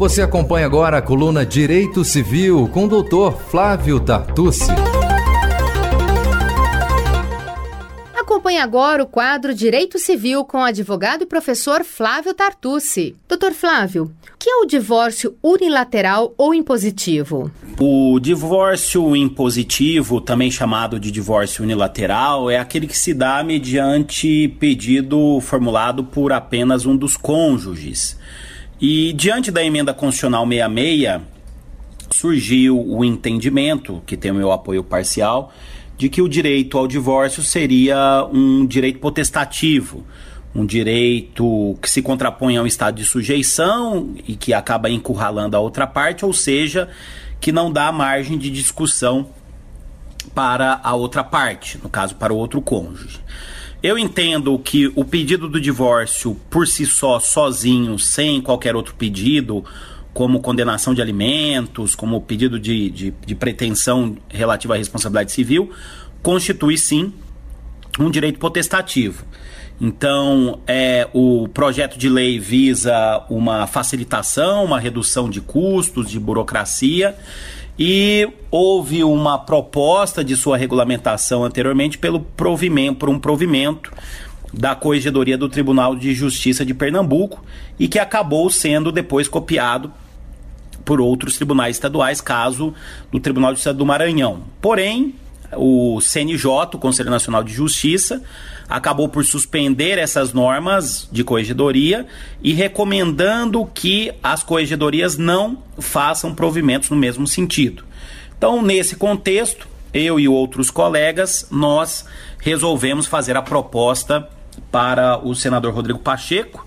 Você acompanha agora a coluna Direito Civil com o doutor Flávio Tartucci. Acompanhe agora o quadro Direito Civil com o advogado e professor Flávio Tartucci. Doutor Flávio, o que é o divórcio unilateral ou impositivo? O divórcio impositivo, também chamado de divórcio unilateral, é aquele que se dá mediante pedido formulado por apenas um dos cônjuges. E diante da emenda constitucional 66, surgiu o entendimento, que tem o meu apoio parcial, de que o direito ao divórcio seria um direito potestativo, um direito que se contrapõe a um estado de sujeição e que acaba encurralando a outra parte, ou seja, que não dá margem de discussão para a outra parte, no caso, para o outro cônjuge. Eu entendo que o pedido do divórcio por si só, sozinho, sem qualquer outro pedido, como condenação de alimentos, como pedido de, de, de pretensão relativa à responsabilidade civil, constitui sim um direito potestativo. Então, é, o projeto de lei visa uma facilitação, uma redução de custos, de burocracia e houve uma proposta de sua regulamentação anteriormente pelo provimento, por um provimento da Corregedoria do Tribunal de Justiça de Pernambuco e que acabou sendo depois copiado por outros tribunais estaduais, caso do Tribunal de Justiça do Maranhão. Porém, o CNJ, o Conselho Nacional de Justiça, acabou por suspender essas normas de corregedoria e recomendando que as corregedorias não façam provimentos no mesmo sentido. Então, nesse contexto, eu e outros colegas, nós resolvemos fazer a proposta para o senador Rodrigo Pacheco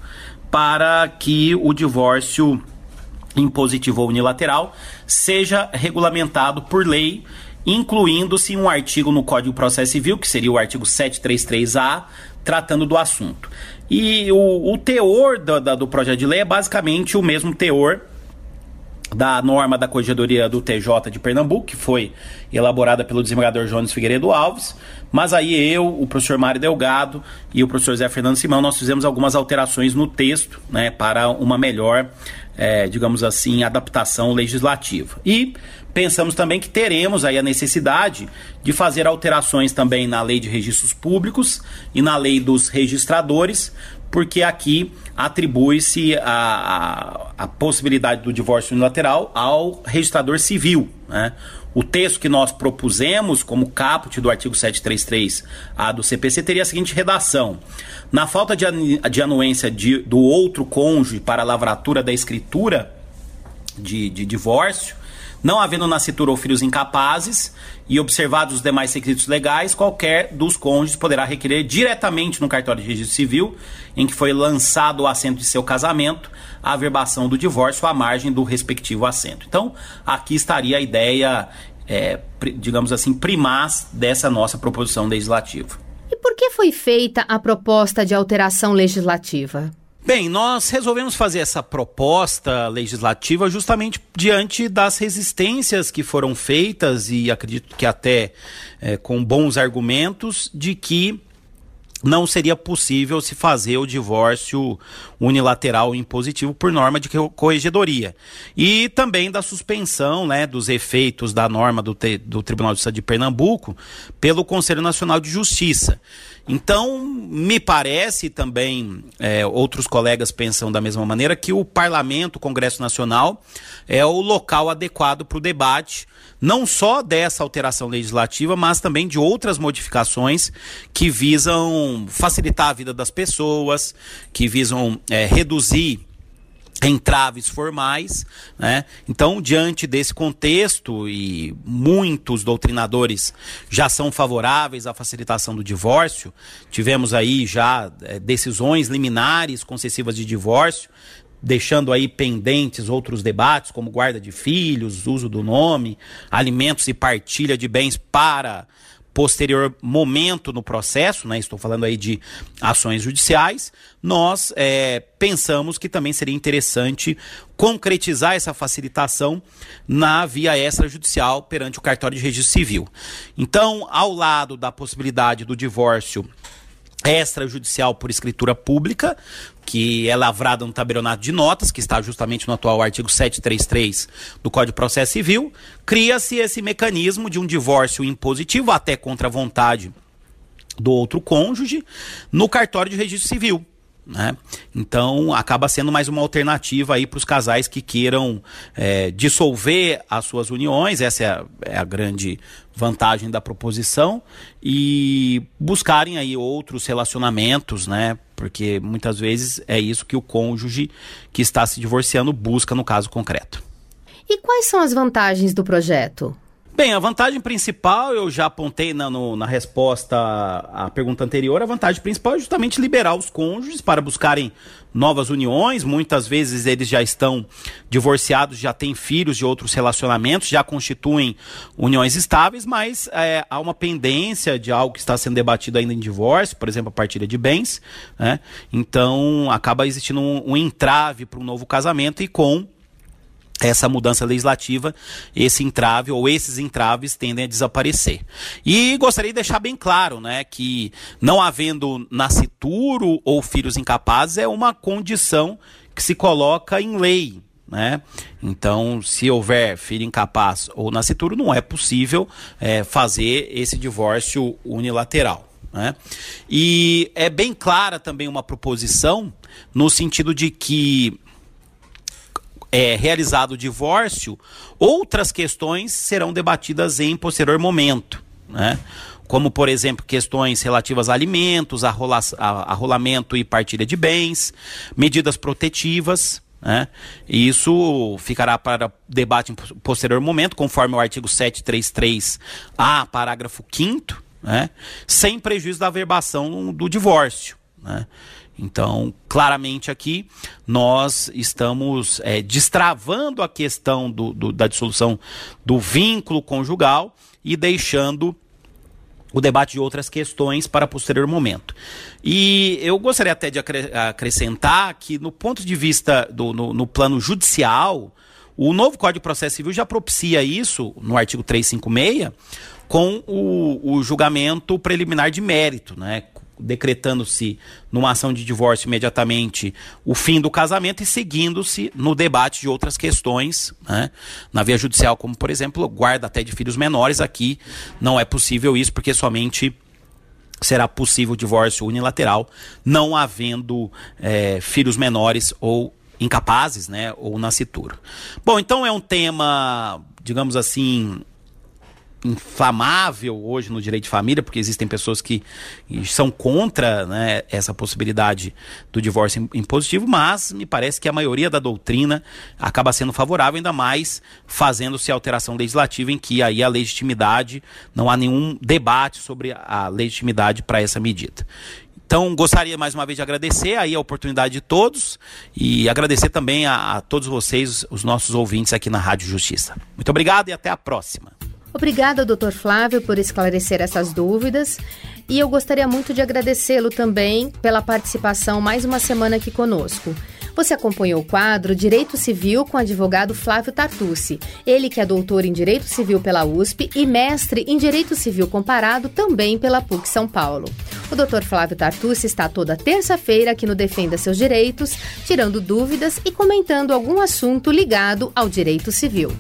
para que o divórcio impositivo ou unilateral seja regulamentado por lei incluindo-se um artigo no Código de Processo Civil, que seria o artigo 733A, tratando do assunto. E o, o teor do, do projeto de lei é basicamente o mesmo teor da norma da Corregedoria do TJ de Pernambuco, que foi elaborada pelo desembargador Jones Figueiredo Alves, mas aí eu, o professor Mário Delgado e o professor Zé Fernando Simão, nós fizemos algumas alterações no texto, né, para uma melhor, é, digamos assim, adaptação legislativa. E Pensamos também que teremos aí a necessidade de fazer alterações também na lei de registros públicos e na lei dos registradores, porque aqui atribui-se a, a, a, possibilidade do divórcio unilateral ao registrador civil. Né? O texto que nós propusemos como caput do artigo 733A do CPC teria a seguinte redação: Na falta de, de anuência de, do outro cônjuge para a lavratura da escritura de, de divórcio, não havendo nascitura ou filhos incapazes e observados os demais requisitos legais, qualquer dos cônjuges poderá requerer diretamente no cartório de registro civil, em que foi lançado o assento de seu casamento, a averbação do divórcio à margem do respectivo assento. Então, aqui estaria a ideia, é, digamos assim, primaz dessa nossa proposição legislativa. E por que foi feita a proposta de alteração legislativa? Bem, nós resolvemos fazer essa proposta legislativa justamente diante das resistências que foram feitas, e acredito que até é, com bons argumentos, de que não seria possível se fazer o divórcio unilateral impositivo por norma de corregedoria. E também da suspensão né, dos efeitos da norma do, do Tribunal de Justiça de Pernambuco pelo Conselho Nacional de Justiça. Então, me parece também, é, outros colegas pensam da mesma maneira, que o Parlamento, o Congresso Nacional, é o local adequado para o debate, não só dessa alteração legislativa, mas também de outras modificações que visam facilitar a vida das pessoas, que visam é, reduzir entraves formais, né? Então, diante desse contexto e muitos doutrinadores já são favoráveis à facilitação do divórcio, tivemos aí já é, decisões liminares concessivas de divórcio, deixando aí pendentes outros debates, como guarda de filhos, uso do nome, alimentos e partilha de bens para posterior momento no processo, né, estou falando aí de ações judiciais, nós é, pensamos que também seria interessante concretizar essa facilitação na via extrajudicial perante o cartório de registro civil. Então, ao lado da possibilidade do divórcio extrajudicial por escritura pública, que é lavrada no tabelionato de notas, que está justamente no atual artigo 733 do Código de Processo Civil, cria-se esse mecanismo de um divórcio impositivo, até contra a vontade do outro cônjuge, no cartório de registro civil. Né? Então acaba sendo mais uma alternativa aí para os casais que queiram é, dissolver as suas uniões, essa é a, é a, grande vantagem da proposição, e buscarem aí outros relacionamentos, né? Porque muitas vezes é isso que o cônjuge que está se divorciando busca no caso concreto. E quais são as vantagens do projeto? Bem, a vantagem principal, eu já apontei na, no, na resposta à pergunta anterior, a vantagem principal é justamente liberar os cônjuges para buscarem novas uniões. Muitas vezes eles já estão divorciados, já têm filhos de outros relacionamentos, já constituem uniões estáveis, mas é, há uma pendência de algo que está sendo debatido ainda em divórcio, por exemplo, a partilha de bens. Né? Então acaba existindo um, um entrave para um novo casamento e com essa mudança legislativa, esse entrave ou esses entraves tendem a desaparecer. E gostaria de deixar bem claro, né, que não havendo nascituro ou filhos incapazes é uma condição que se coloca em lei, né? Então, se houver filho incapaz ou nascituro, não é possível é, fazer esse divórcio unilateral. Né? E é bem clara também uma proposição no sentido de que é realizado o divórcio, outras questões serão debatidas em posterior momento, né? Como, por exemplo, questões relativas a alimentos, arrola, arrolamento e partilha de bens, medidas protetivas, né? E isso ficará para debate em posterior momento, conforme o artigo 733A, parágrafo 5 né? sem prejuízo da averbação do divórcio. Né? Então, claramente aqui, nós estamos é, destravando a questão do, do, da dissolução do vínculo conjugal e deixando o debate de outras questões para posterior momento. E eu gostaria até de acrescentar que, no ponto de vista do no, no plano judicial, o novo Código de Processo Civil já propicia isso, no artigo 356, com o, o julgamento preliminar de mérito, né? Decretando-se numa ação de divórcio imediatamente o fim do casamento e seguindo-se no debate de outras questões, né? na via judicial, como por exemplo, guarda até de filhos menores. Aqui não é possível isso, porque somente será possível o divórcio unilateral, não havendo é, filhos menores ou incapazes, né, ou nascituro. Bom, então é um tema, digamos assim, inflamável hoje no direito de família, porque existem pessoas que são contra né, essa possibilidade do divórcio impositivo, mas me parece que a maioria da doutrina acaba sendo favorável, ainda mais fazendo-se alteração legislativa em que aí a legitimidade, não há nenhum debate sobre a legitimidade para essa medida. Então, gostaria mais uma vez de agradecer aí a oportunidade de todos e agradecer também a, a todos vocês, os nossos ouvintes aqui na Rádio Justiça. Muito obrigado e até a próxima. Obrigada, doutor Flávio, por esclarecer essas dúvidas. E eu gostaria muito de agradecê-lo também pela participação mais uma semana aqui conosco. Você acompanhou o quadro Direito Civil com o advogado Flávio Tartucci. Ele que é doutor em Direito Civil pela USP e mestre em Direito Civil Comparado também pela PUC São Paulo. O doutor Flávio Tartucci está toda terça-feira aqui no Defenda Seus Direitos, tirando dúvidas e comentando algum assunto ligado ao direito civil.